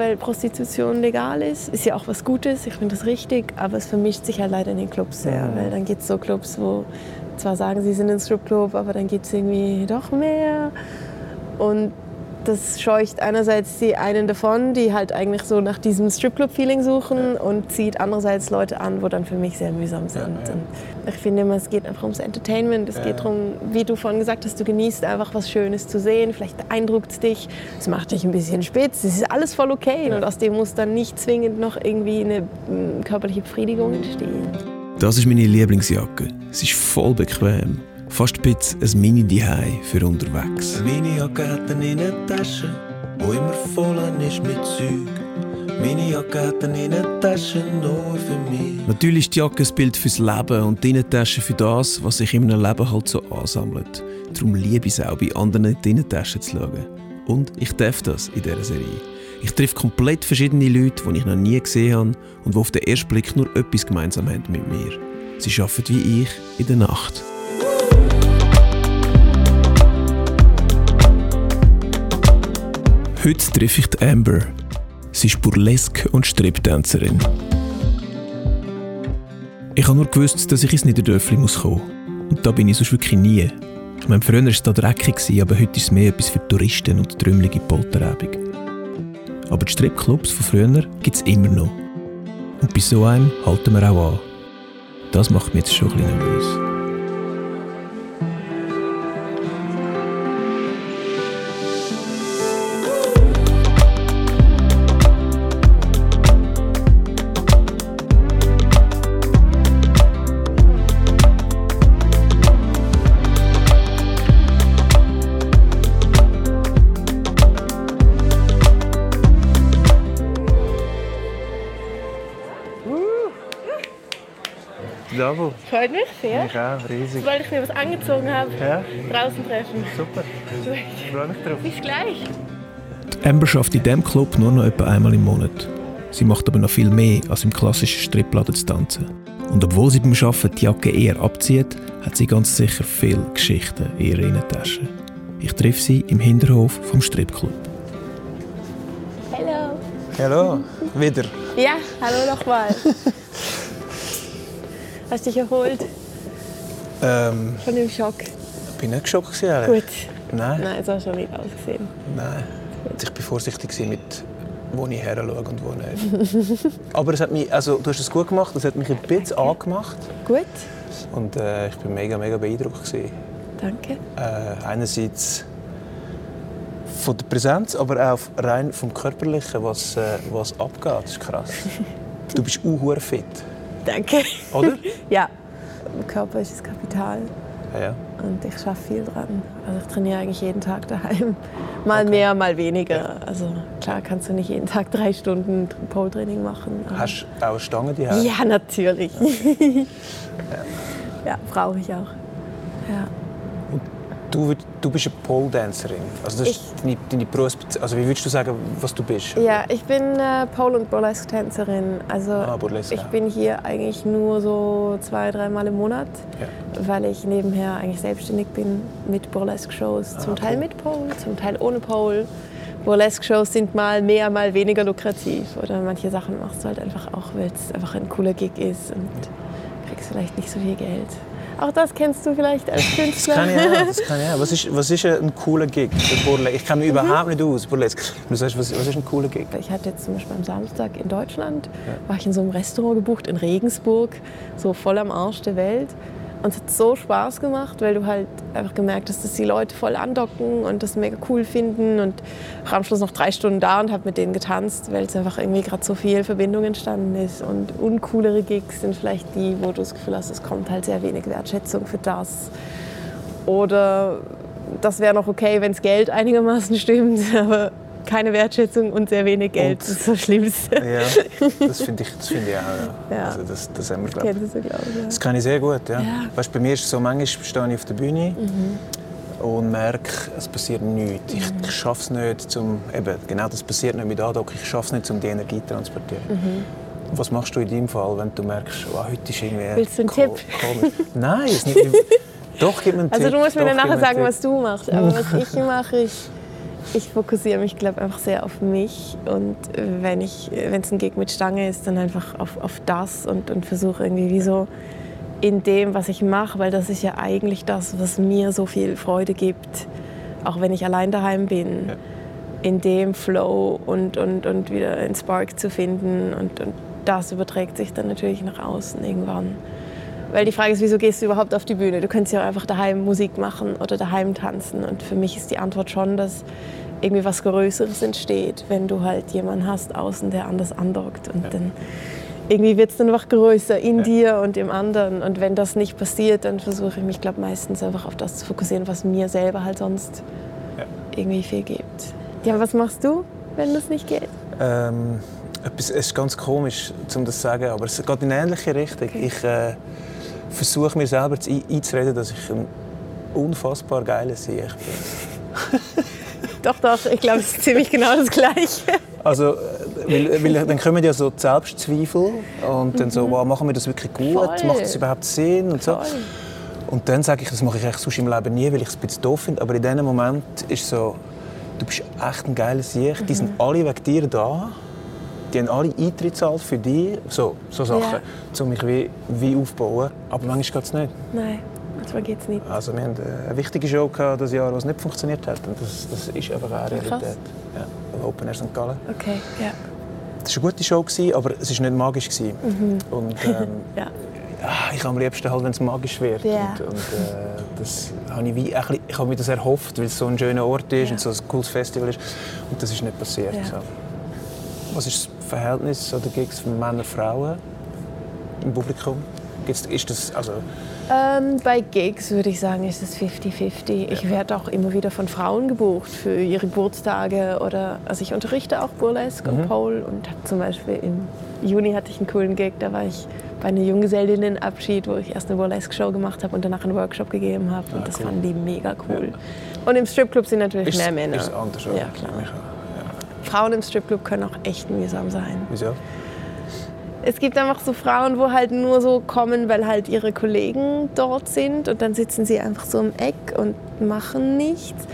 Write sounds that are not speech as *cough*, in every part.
Weil Prostitution legal ist, ist ja auch was Gutes, ich finde das richtig, aber es vermischt sich halt leider in den Clubs sehr. Mhm. Weil dann gibt es so Clubs, wo zwar sagen, sie sind ein Stripclub, aber dann gibt es irgendwie doch mehr. Und das scheucht einerseits die einen davon, die halt eigentlich so nach diesem Stripclub-Feeling suchen und zieht andererseits Leute an, wo dann für mich sehr mühsam sind. ja. Und ich finde immer, es geht einfach ums Entertainment. Es geht darum, wie du vorhin gesagt hast, du genießt einfach was Schönes zu sehen. Vielleicht beeindruckt es dich, es macht dich ein bisschen spitz. Es ist alles voll okay und aus dem muss dann nicht zwingend noch irgendwie eine mm, körperliche Befriedigung entstehen. Das ist meine Lieblingsjacke. Sie ist voll bequem. Fast ein bisschen ein mini dihei für unterwegs. Meine Jacke hat eine Innentasche, wo immer voll ist mit Zeug. Meine Jacke hat eine Innentasche nur für mich. Natürlich ist die Jacke ein Bild fürs Leben und die Innentasche für das, was sich in einem Leben halt so ansammelt. Darum liebe ich es auch, bei anderen in die Innentasche zu schauen. Und ich darf das in dieser Serie. Ich treffe komplett verschiedene Leute, die ich noch nie gesehen habe und die auf den ersten Blick nur etwas gemeinsam haben mit mir. Sie arbeiten wie ich in der Nacht. Heute treffe ich Amber. Sie ist Burlesque und Striptänzerin. Ich habe nur gewusst, dass ich ins Niederdörfli muss kommen. Und da bin ich sonst wirklich nie. Ich früher war es da dreckig, aber heute ist es mehr etwas für Touristen und trümmelige Polterabend. Aber die Stripclubs von früher gibt es immer noch. Und bei so einem halten wir auch an. Das macht mich jetzt schon ein bisschen nervös. Double. Freut mich sehr. Ich auch, riesig. Weil ich mir was angezogen habe, Ja, draußen treffen. super. Ich freue mich drauf. Bis gleich. Die Amber schafft in diesem Club nur noch etwa einmal im Monat. Sie macht aber noch viel mehr, als im klassischen Stripladen zu tanzen. Und obwohl sie beim Arbeiten die Jacke eher abzieht, hat sie ganz sicher viele Geschichten in ihrer Innentasche. Ich treffe sie im Hinterhof vom Stripclub. Hallo. Hallo, wieder. Ja, hallo nochmal. *laughs* Hast dich erholt Ähm, von dem Schock? bin nicht geschockt ehrlich. Gut. Nein, Nein, so schon nicht ausgesehen. nein. Ich war vorsichtig mit wo ich her schaue und wo nicht. *laughs* Aber es hat mich, also, du hast es gut gemacht, es hat mich ein bisschen angemacht. Gut, Und äh, ich war mega, mega beeindruckt. Gewesen. danke. Äh, einerseits von der Präsenz, aber auch rein vom Körperlichen, was, äh, was abgeht. Das ist krass. *laughs* Du bist auch fit, Danke. oder? *laughs* Ja, Körper ist das Kapital Ja, ja. und ich schaffe viel dran. Also ich trainiere eigentlich jeden Tag daheim. Mal mehr, mal weniger. Also klar kannst du nicht jeden Tag drei Stunden Pole-Training machen. Hast du auch eine Stange die Ja, natürlich. *laughs* ja, brauche ich auch. Ja. Du, du bist eine Pole-Dancerin. Also das ist deine, deine Berufsbezeichnung. Also wie würdest du sagen, was du bist? Ja, ich bin äh, Pole- und Burlesque-Tänzerin. Also Ah, Burlesque, ich ja. bin hier eigentlich nur so zwei, dreimal im Monat, Ja. weil ich nebenher eigentlich selbstständig bin mit Burlesque-Shows. Zum Teil Ah, cool. mit Pole, zum Teil ohne Pole. Burlesque-Shows sind mal mehr, mal weniger lukrativ. Oder manche Sachen machst du halt einfach auch, weil es einfach ein cooler Gig ist und kriegst vielleicht nicht so viel Geld. Auch das kennst du vielleicht als Das Künstler. kann ich auch. *laughs* Das kann auch. Was, ist, was ist ein cooler Gig? Ich kenne mich überhaupt nicht aus. Burlesque. Du sagst, was, was ist ein cooler Gig? Ich hatte jetzt zum Beispiel am Samstag in Deutschland, war ich in so einem Restaurant gebucht in Regensburg, so voll am Arsch der Welt. Und es hat so Spaß gemacht, weil du halt einfach gemerkt hast, dass die Leute voll andocken und das mega cool finden. Und war am Schluss noch drei Stunden da und habe mit denen getanzt, weil es einfach irgendwie gerade so viel Verbindung entstanden ist. Und uncoolere Gigs sind vielleicht die, wo du das Gefühl hast, es kommt halt sehr wenig Wertschätzung für das. Oder das wäre noch okay, wenn das Geld einigermaßen stimmt, *laughs* aber keine Wertschätzung und sehr wenig Geld. Und- Das ist das Schlimmste. *laughs* Ja, das finde ich, das find ich auch. Ja. Ja. Also das, das haben wir, glaub ich. So, glaube ich. Ja. Das kann ich sehr gut. Ja. Ja. Weißt, bei mir ist es so, manchmal stehe ich auf der Bühne und merke, es passiert nichts. Ich, ich schaffe es nicht, zum, eben, genau das passiert nicht mit Andocken, ich schaffe es nicht, um die Energie zu transportieren. Was machst du in deinem Fall, wenn du merkst, oh, heute ist irgendwie Willst du einen Tipp? Nein, es nicht. *laughs* Doch, gib mir einen Also Tipp. du musst mir Doch, dann nachher sagen, was du machst. Aber was ich *laughs* mache, ich, ich fokussiere mich, glaube einfach sehr auf mich. Und wenn es ein Gig mit Stange ist, dann einfach auf, auf das und, und versuche irgendwie wie so in dem, was ich mache, weil das ist ja eigentlich das, was mir so viel Freude gibt, auch wenn ich allein daheim bin, ja. in dem Flow und, und, und wieder einen Spark zu finden. Und, und das überträgt sich dann natürlich nach außen irgendwann. Weil die Frage ist, wieso gehst du überhaupt auf die Bühne? Du könntest ja auch einfach daheim Musik machen oder daheim tanzen. Und für mich ist die Antwort schon, dass irgendwie was Größeres entsteht, wenn du halt jemanden hast außen, der anders andockt. Und ja. dann irgendwie wird es dann einfach größer in ja. dir und im anderen. Und wenn das nicht passiert, dann versuche ich mich, glaube meistens einfach auf das zu fokussieren, was mir selber halt sonst ja. irgendwie viel gibt. Ja, was machst du, wenn das nicht geht? Ähm, es ist ganz komisch, um das zu sagen, aber es geht in eine ähnliche Richtung. Okay. Ich äh, versuche mir selber einzureden, dass ich ein unfassbar geiler Sieg bin. *laughs* doch, doch, ich glaube, es ist ziemlich genau das Gleiche. Also, weil, weil, dann kommen ja so die Selbstzweifel und dann so, mhm. wow, machen wir das wirklich gut? Voll. Macht das überhaupt Sinn? Und, so. und dann sage ich, das mache ich eigentlich sonst im Leben nie, weil ich es ein bisschen doof finde. Aber in diesem Moment ist so, du bist echt ein geiler Sieg. Mhm. Die sind mhm. alle wegen dir da. Die haben alle Eintritt zahlt für dich. So, so Sachen, ja. um mich wie, wie aufzubauen. Aber manchmal geht es nicht. Nein. Manchmal geht es nicht. Also wir hatten eine wichtige Show gehabt, das Jahr, was nicht funktioniert hat. Und das, das ist einfach eine Realität. Ja, Open Air St. Gallen. Okay, ja. Das war eine gute Show, aber es war nicht magisch. Mhm. Und, ähm, *laughs* ja. Ich am liebsten, halt, wenn es magisch wird. Ja. Und, und äh, das habe ich, wie, bisschen, ich habe mir das erhofft, weil es so ein schöner Ort ist ja. und so ein cooles Festival ist. Und das ist nicht passiert. Ja. So. Was ist Verhältnis oder Gigs von Männern und Frauen im Publikum? Ist das, also ähm, bei Gigs würde ich sagen, ist es 50-50. Ich werde auch immer wieder von Frauen gebucht für ihre Geburtstage oder also ich unterrichte auch Burlesque mhm. und Pole und zum Beispiel im Juni hatte ich einen coolen Gig, da war ich bei einer Junggesellinnenabschied, wo ich erst eine Burlesque-Show gemacht habe und danach einen Workshop gegeben habe und ah, das cool. fanden die mega cool. Ja. Und im Stripclub sind natürlich ist, mehr Männer. Ist anders, ja, klar. Frauen im Stripclub können auch echt mühsam sein. Wieso? es gibt einfach so Frauen, wo halt nur so kommen, weil halt ihre Kollegen dort sind und dann sitzen sie einfach so im Eck und machen nichts.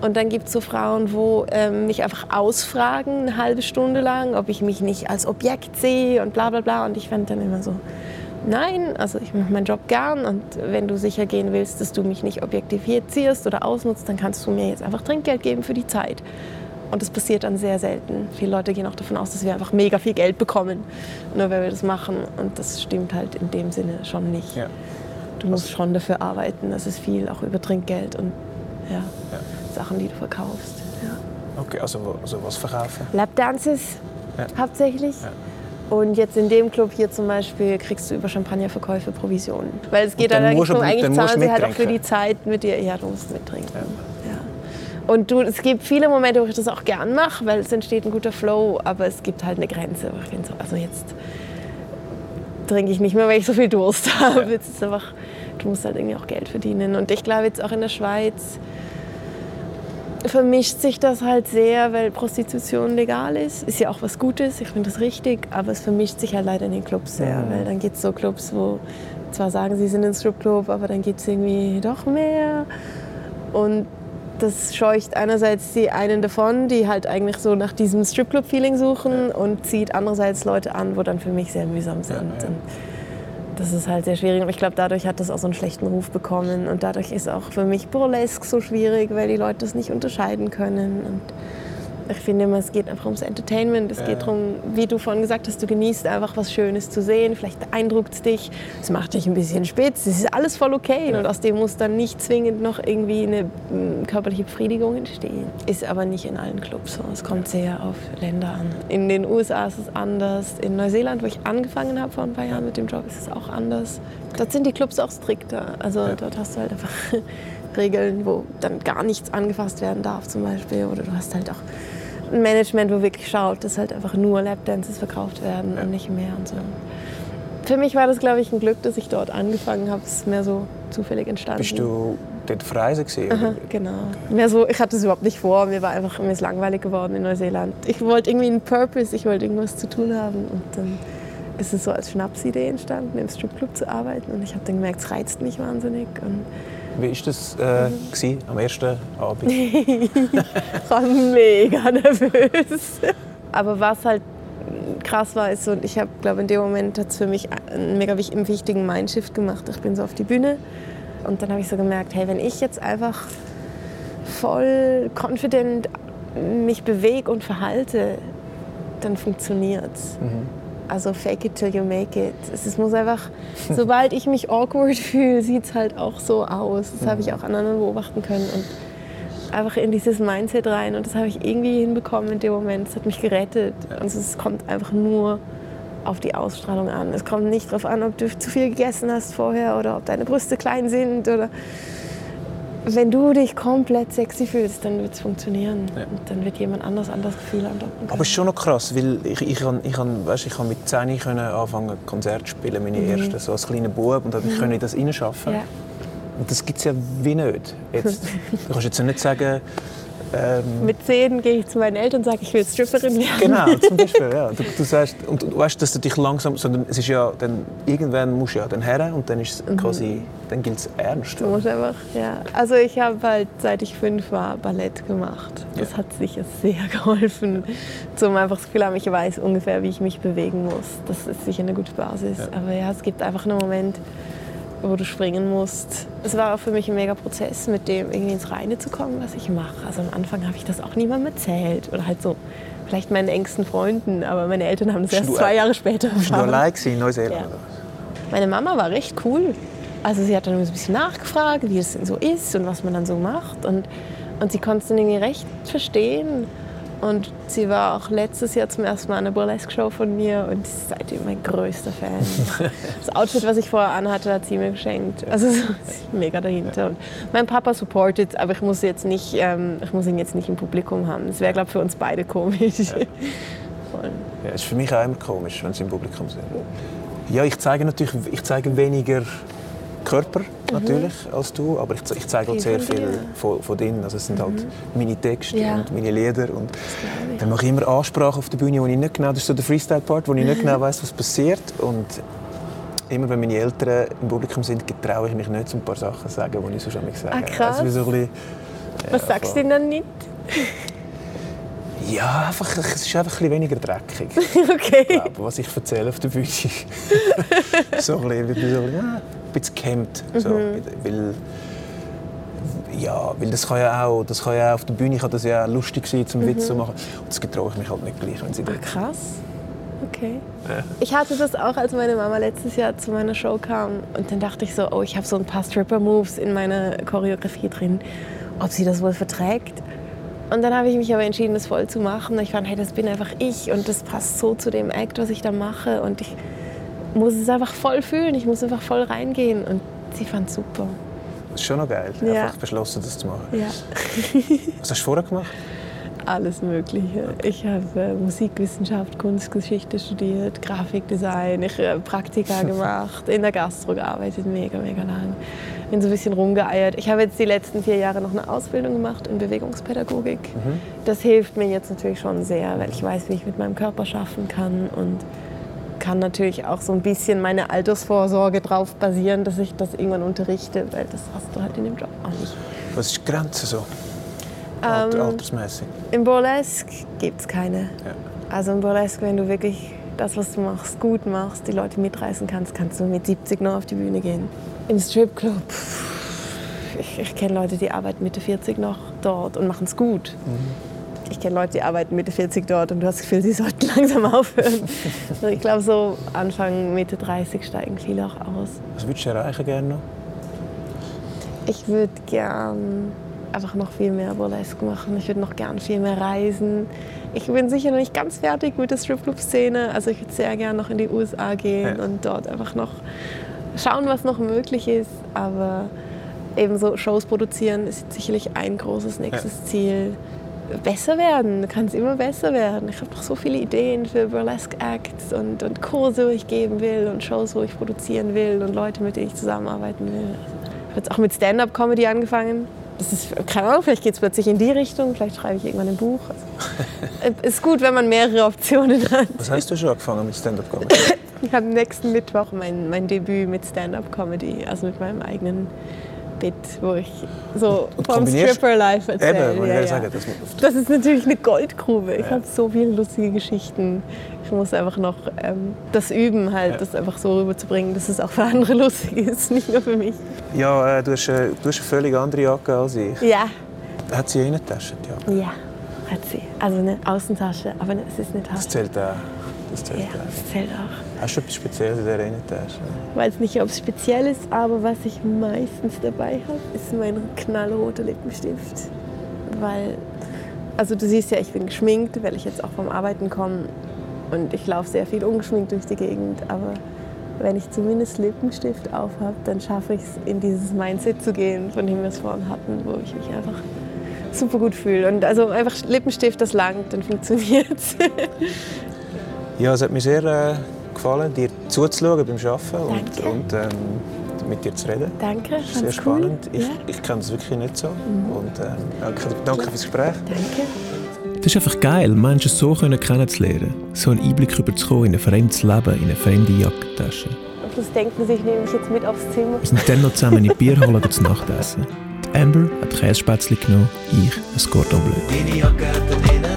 Und dann gibt es so Frauen, wo ähm, mich einfach ausfragen, eine halbe Stunde lang, ob ich mich nicht als Objekt sehe und bla bla bla. Und ich fände dann immer so, nein, also ich mache meinen Job gern und wenn du sicher gehen willst, dass du mich nicht objektifizierst oder ausnutzt, dann kannst du mir jetzt einfach Trinkgeld geben für die Zeit. Und das passiert dann sehr selten. Viele Leute gehen auch davon aus, dass wir einfach mega viel Geld bekommen, nur wenn wir das machen. Und das stimmt halt in dem Sinne schon nicht. Ja. Du musst schon dafür arbeiten. Das ist viel, auch über Trinkgeld und ja, ja. Sachen, die du verkaufst. Ja. Okay, also, also was verkaufen? Lapdances hauptsächlich. Und jetzt in dem Club hier zum Beispiel kriegst du über Champagnerverkäufe Provisionen. Weil es geht dann, dann eigentlich nur, eigentlich zahlen sie halt auch für die Zeit mit dir. Ja, du musst mittrinken. Und du, es gibt viele Momente, wo ich das auch gern mache, weil es entsteht ein guter Flow, aber es gibt halt eine Grenze. So, also jetzt trinke ich nicht mehr, weil ich so viel Durst *laughs* habe. Jetzt ist einfach, du musst halt irgendwie auch Geld verdienen. Und ich glaube jetzt auch in der Schweiz vermischt sich das halt sehr, weil Prostitution legal ist. Ist ja auch was Gutes, ich finde das richtig, aber es vermischt sich halt leider in den Clubs sehr. Mhm. Weil dann gibt es so Clubs, wo zwar sagen, sie sind ein Stripclub, aber dann gibt es irgendwie doch mehr. Und das scheucht einerseits die einen davon, die halt eigentlich so nach diesem Stripclub-Feeling suchen ja. und zieht andererseits Leute an, wo dann für mich sehr mühsam sind. Ja, ja. Das ist halt sehr schwierig. Und ich glaube, dadurch hat das auch so einen schlechten Ruf bekommen. Und dadurch ist auch für mich Burlesque so schwierig, weil die Leute das nicht unterscheiden können. Und ich finde immer, es geht einfach ums Entertainment. Es ja. geht darum, wie du vorhin gesagt hast, du genießt einfach was Schönes zu sehen. Vielleicht beeindruckt es dich, es macht dich ein bisschen spitz. Es ist alles voll okay. Ja. Und aus dem muss dann nicht zwingend noch irgendwie eine mm, körperliche Befriedigung entstehen. Ist aber nicht in allen Clubs so. Es kommt sehr auf Länder an. In den USA ist es anders. In Neuseeland, wo ich angefangen habe vor ein paar Jahren mit dem Job, ist es auch anders. Dort sind die Clubs auch strikter. Also dort hast du halt einfach Regeln, wo dann gar nichts angefasst werden darf zum Beispiel. Oder du hast halt auch ein Management, wo wirklich schaut, dass halt einfach nur Lapdances verkauft werden und nicht mehr und so. Für mich war das, glaube ich, ein Glück, dass ich dort angefangen habe. Es ist mehr so zufällig entstanden. Bist du dort auf Reise gesehen? Aha, genau. Okay. Mehr so, ich hatte es überhaupt nicht vor. Mir war einfach mir ist langweilig geworden in Neuseeland. Ich wollte irgendwie einen Purpose, ich wollte irgendwas zu tun haben. Und dann ist es so als Schnapsidee entstanden, im Stripclub zu arbeiten. Und ich habe dann gemerkt, es reizt mich wahnsinnig. Und Wie war das äh, gewesen, am ersten Abend? *laughs* ich war mega nervös. Aber was halt krass war, ist so, ich habe, glaube in dem Moment hat es für mich einen mega wich- wichtigen Mindshift gemacht. Ich bin so auf die Bühne und dann habe ich so gemerkt, hey, wenn ich jetzt einfach voll confident mich bewege und verhalte, dann funktioniert's. Also fake it till you make it. Es muss einfach, *laughs* sobald ich mich awkward fühle, sieht es halt auch so aus. Das habe ich auch an anderen beobachten können. Und einfach in dieses Mindset rein. Und das habe ich irgendwie hinbekommen in dem Moment. Es hat mich gerettet. Also es kommt einfach nur auf die Ausstrahlung an. Es kommt nicht darauf an, ob du zu viel gegessen hast vorher oder ob deine Brüste klein sind oder wenn du dich komplett sexy fühlst, dann wird es funktionieren. Und dann wird jemand anders an das Gefühl andocken können. Aber es ist schon noch krass, weil ich, ich, kann, ich, kann, weißt, ich kann mit 10 können anfangen Konzert zu spielen, meine ersten, so als kleiner Bub, und ich konnte in das reinschaffen. ja. Und das gibt es ja wie nicht. Jetzt, *laughs* du kannst jetzt ja nicht sagen, ähm, Mit 10 gehe ich zu meinen Eltern und sage, ich will Stripperin werden. Genau, *laughs* zum Beispiel. Ja. Du, du sagst, und du weißt, dass du dich langsam, sondern es ist ja, dann, irgendwann musst du ja dann her und dann ist quasi, dann gilt es ernst. Du musst einfach, ja. Also ich habe halt, seit ich fünf war, Ballett gemacht. Das Ja. hat sicher sehr *laughs* geholfen, zum einfach das Gefühl haben, ich weiß ungefähr, wie ich mich bewegen muss. Das ist sicher eine gute Basis. Aber ja, es gibt einfach einen Moment, wo du springen musst. Es war auch für mich ein mega Prozess, mit dem irgendwie ins Reine zu kommen, was ich mache. Also am Anfang habe ich das auch niemandem erzählt oder halt so vielleicht meinen engsten Freunden, aber meine Eltern haben Bist erst zwei Jahre später erfahren. gewesen in Neuseeland? Ja. Meine Mama war recht cool. Also sie hat dann so ein bisschen nachgefragt, wie es denn so ist und was man dann so macht. Und, und sie konnte es dann irgendwie recht verstehen. Und sie war auch letztes Jahr zum ersten Mal an einer Burlesque-Show von mir und sie ist seitdem mein größter Fan. *laughs* Das Outfit, was ich vorher anhatte, hat sie mir geschenkt. Also mega dahinter. Und mein Papa supportet, aber ich muss, jetzt nicht, ähm, ich muss ihn jetzt nicht im Publikum haben. Das wäre, glaube ich, für uns beide komisch. Voll. Ja, ist für mich auch immer komisch, wenn sie im Publikum sind. Ja, ich zeige natürlich, ich zeige weniger Körper natürlich als du, aber ich, ich zeige auch Viel sehr von viel dir. von, von denen. Also es sind halt meine Texte Ja. und meine Lieder und dann mache ich immer Ansprache auf der Bühne, wo ich nicht genau, das ist so der Freestyle-Part, wo ich nicht genau weiß, was passiert und immer wenn meine Eltern im Publikum sind, traue ich mich nicht, so ein paar Sachen zu sagen, die ich sonst manchmal sage. Ah, krass. Also so Was sagst du denn dann nicht? Ja, einfach, es ist einfach ein bisschen weniger dreckig. *laughs* Okay. glaube, was ich erzähle auf der Bühne. *laughs* so ein bisschen, so, ja, ein bisschen gehemmt. So, Mhm. weil, ja, weil das kann ja auch, das kann ja auf der Bühne kann das ja lustig sein, zum Witz Mhm. zu machen. Und das getraue ich mich halt nicht gleich, wenn sie dort Krass. Okay. Ich hatte das auch, als meine Mama letztes Jahr zu meiner Show kam. Und dann dachte ich so, oh, ich habe so ein paar Stripper-Moves in meiner Choreografie drin. Ob sie das wohl verträgt? Und dann habe ich mich aber entschieden, das voll zu machen. Ich fand, hey, das bin einfach ich und das passt so zu dem Act, was ich da mache. Und ich muss es einfach voll fühlen. Ich muss einfach voll reingehen. Und sie fand es super. Das ist schon noch geil, Ja. einfach beschlossen, das zu machen. Ja. *laughs* Was hast du vorher gemacht? Alles Mögliche. Ich habe äh, Musikwissenschaft, Kunstgeschichte studiert, Grafikdesign, ich habe Praktika *laughs* gemacht, in der Gastro gearbeitet, mega, mega lang. Bin so ein bisschen rumgeeiert. Ich habe jetzt die letzten vier Jahre noch eine Ausbildung gemacht in Bewegungspädagogik. Das hilft mir jetzt natürlich schon sehr, weil ich weiß, wie ich mit meinem Körper schaffen kann und kann natürlich auch so ein bisschen meine Altersvorsorge darauf basieren, dass ich das irgendwann unterrichte, weil das hast du halt in dem Job auch nicht. Was ist die Grenze so? Alter, Ähm, altersmäßig. Im Burlesque gibt es keine. Ja. Also im Burlesque, wenn du wirklich das, was du machst, gut machst, die Leute mitreißen kannst, kannst du mit 70 noch auf die Bühne gehen. Im Stripclub, ich, ich kenne Leute, die arbeiten Mitte 40 noch dort und machen es gut. Ich kenne Leute, die arbeiten Mitte 40 dort und du hast das Gefühl, sie sollten *laughs* langsam aufhören. *laughs* Ich glaube, so Anfang, Mitte 30 steigen viele auch aus. Was würdest du erreichen gerne noch? Ich würde gern einfach noch viel mehr Burlesque machen. Ich würde noch gern viel mehr reisen. Ich bin sicher noch nicht ganz fertig mit der Stripclub-Szene. Also ich würde sehr gern noch in die USA gehen Ja. und dort einfach noch schauen, was noch möglich ist. Aber eben so Shows produzieren ist sicherlich ein großes nächstes Ziel. Besser werden, du kannst immer besser werden. Ich habe noch so viele Ideen für Burlesque Acts und, und Kurse, wo ich geben will und Shows, wo ich produzieren will und Leute, mit denen ich zusammenarbeiten will. Ich habe jetzt auch mit Stand-up-Comedy angefangen. Das ist, keine Ahnung, vielleicht geht es plötzlich in die Richtung, vielleicht schreibe ich irgendwann ein Buch. Also, *laughs* es ist gut, wenn man mehrere Optionen hat. Was hast du schon angefangen mit Stand-up-Comedy? *laughs* Ich habe nächsten Mittwoch mein, mein Debüt mit Stand-up-Comedy, also mit meinem eigenen Bit, wo ich so vom kombinierst- Stripper Live erzähle. Eben, ja, ja. sagen, das, Das ist natürlich eine Goldgrube. Ich Ja. habe so viele lustige Geschichten. Ich muss einfach noch ähm, das üben, halt, Ja. das einfach so rüberzubringen, dass es auch für andere *laughs* lustig ist, nicht nur für mich. ja, äh, du, hast, äh, du hast eine völlig andere Jacke als ich. Ja, Hat sie eine die Jacke? ja, hat sie. Also eine Außentasche, aber es ist eine Das Tasche. zählt auch. Das zählt Ja, auch. das zählt auch. Hast du etwas Spezielles in dieser Innentasche? Ich weiß nicht, ob es speziell ist, aber was ich meistens dabei habe, ist mein knallroter Lippenstift. Weil, also du siehst ja, ich bin geschminkt, weil ich jetzt auch vom Arbeiten komme und ich laufe sehr viel ungeschminkt durch die Gegend. Aber wenn ich zumindest Lippenstift auf habe, dann schaffe ich es, in dieses Mindset zu gehen, von dem wir es vorhin hatten, wo ich mich einfach super gut fühle. Und also einfach Lippenstift, das langt, dann funktioniert es. *laughs* Ja, es hat mir sehr äh, gefallen, dir zuzuschauen beim Arbeiten und, Danke. und ähm, mit dir zu reden. Danke, Das ist sehr cool. spannend. Ich, Ja, Mhm. ich kenne das wirklich nicht so. Und, ähm, danke, danke fürs Gespräch. danke. Das ist einfach geil, Menschen so können kennenzulernen. So einen Einblick über zu kommen in ein fremdes Leben, in eine fremde Jackentasche. Und das denken sie, ich nehme mich jetzt mit aufs Zimmer. Wir sind dann noch zusammen in Bier holen zu Nacht essen. Die Amber hat Kässpätzle genommen, ich ein Cordon Bleu. Deine Jacke hat einen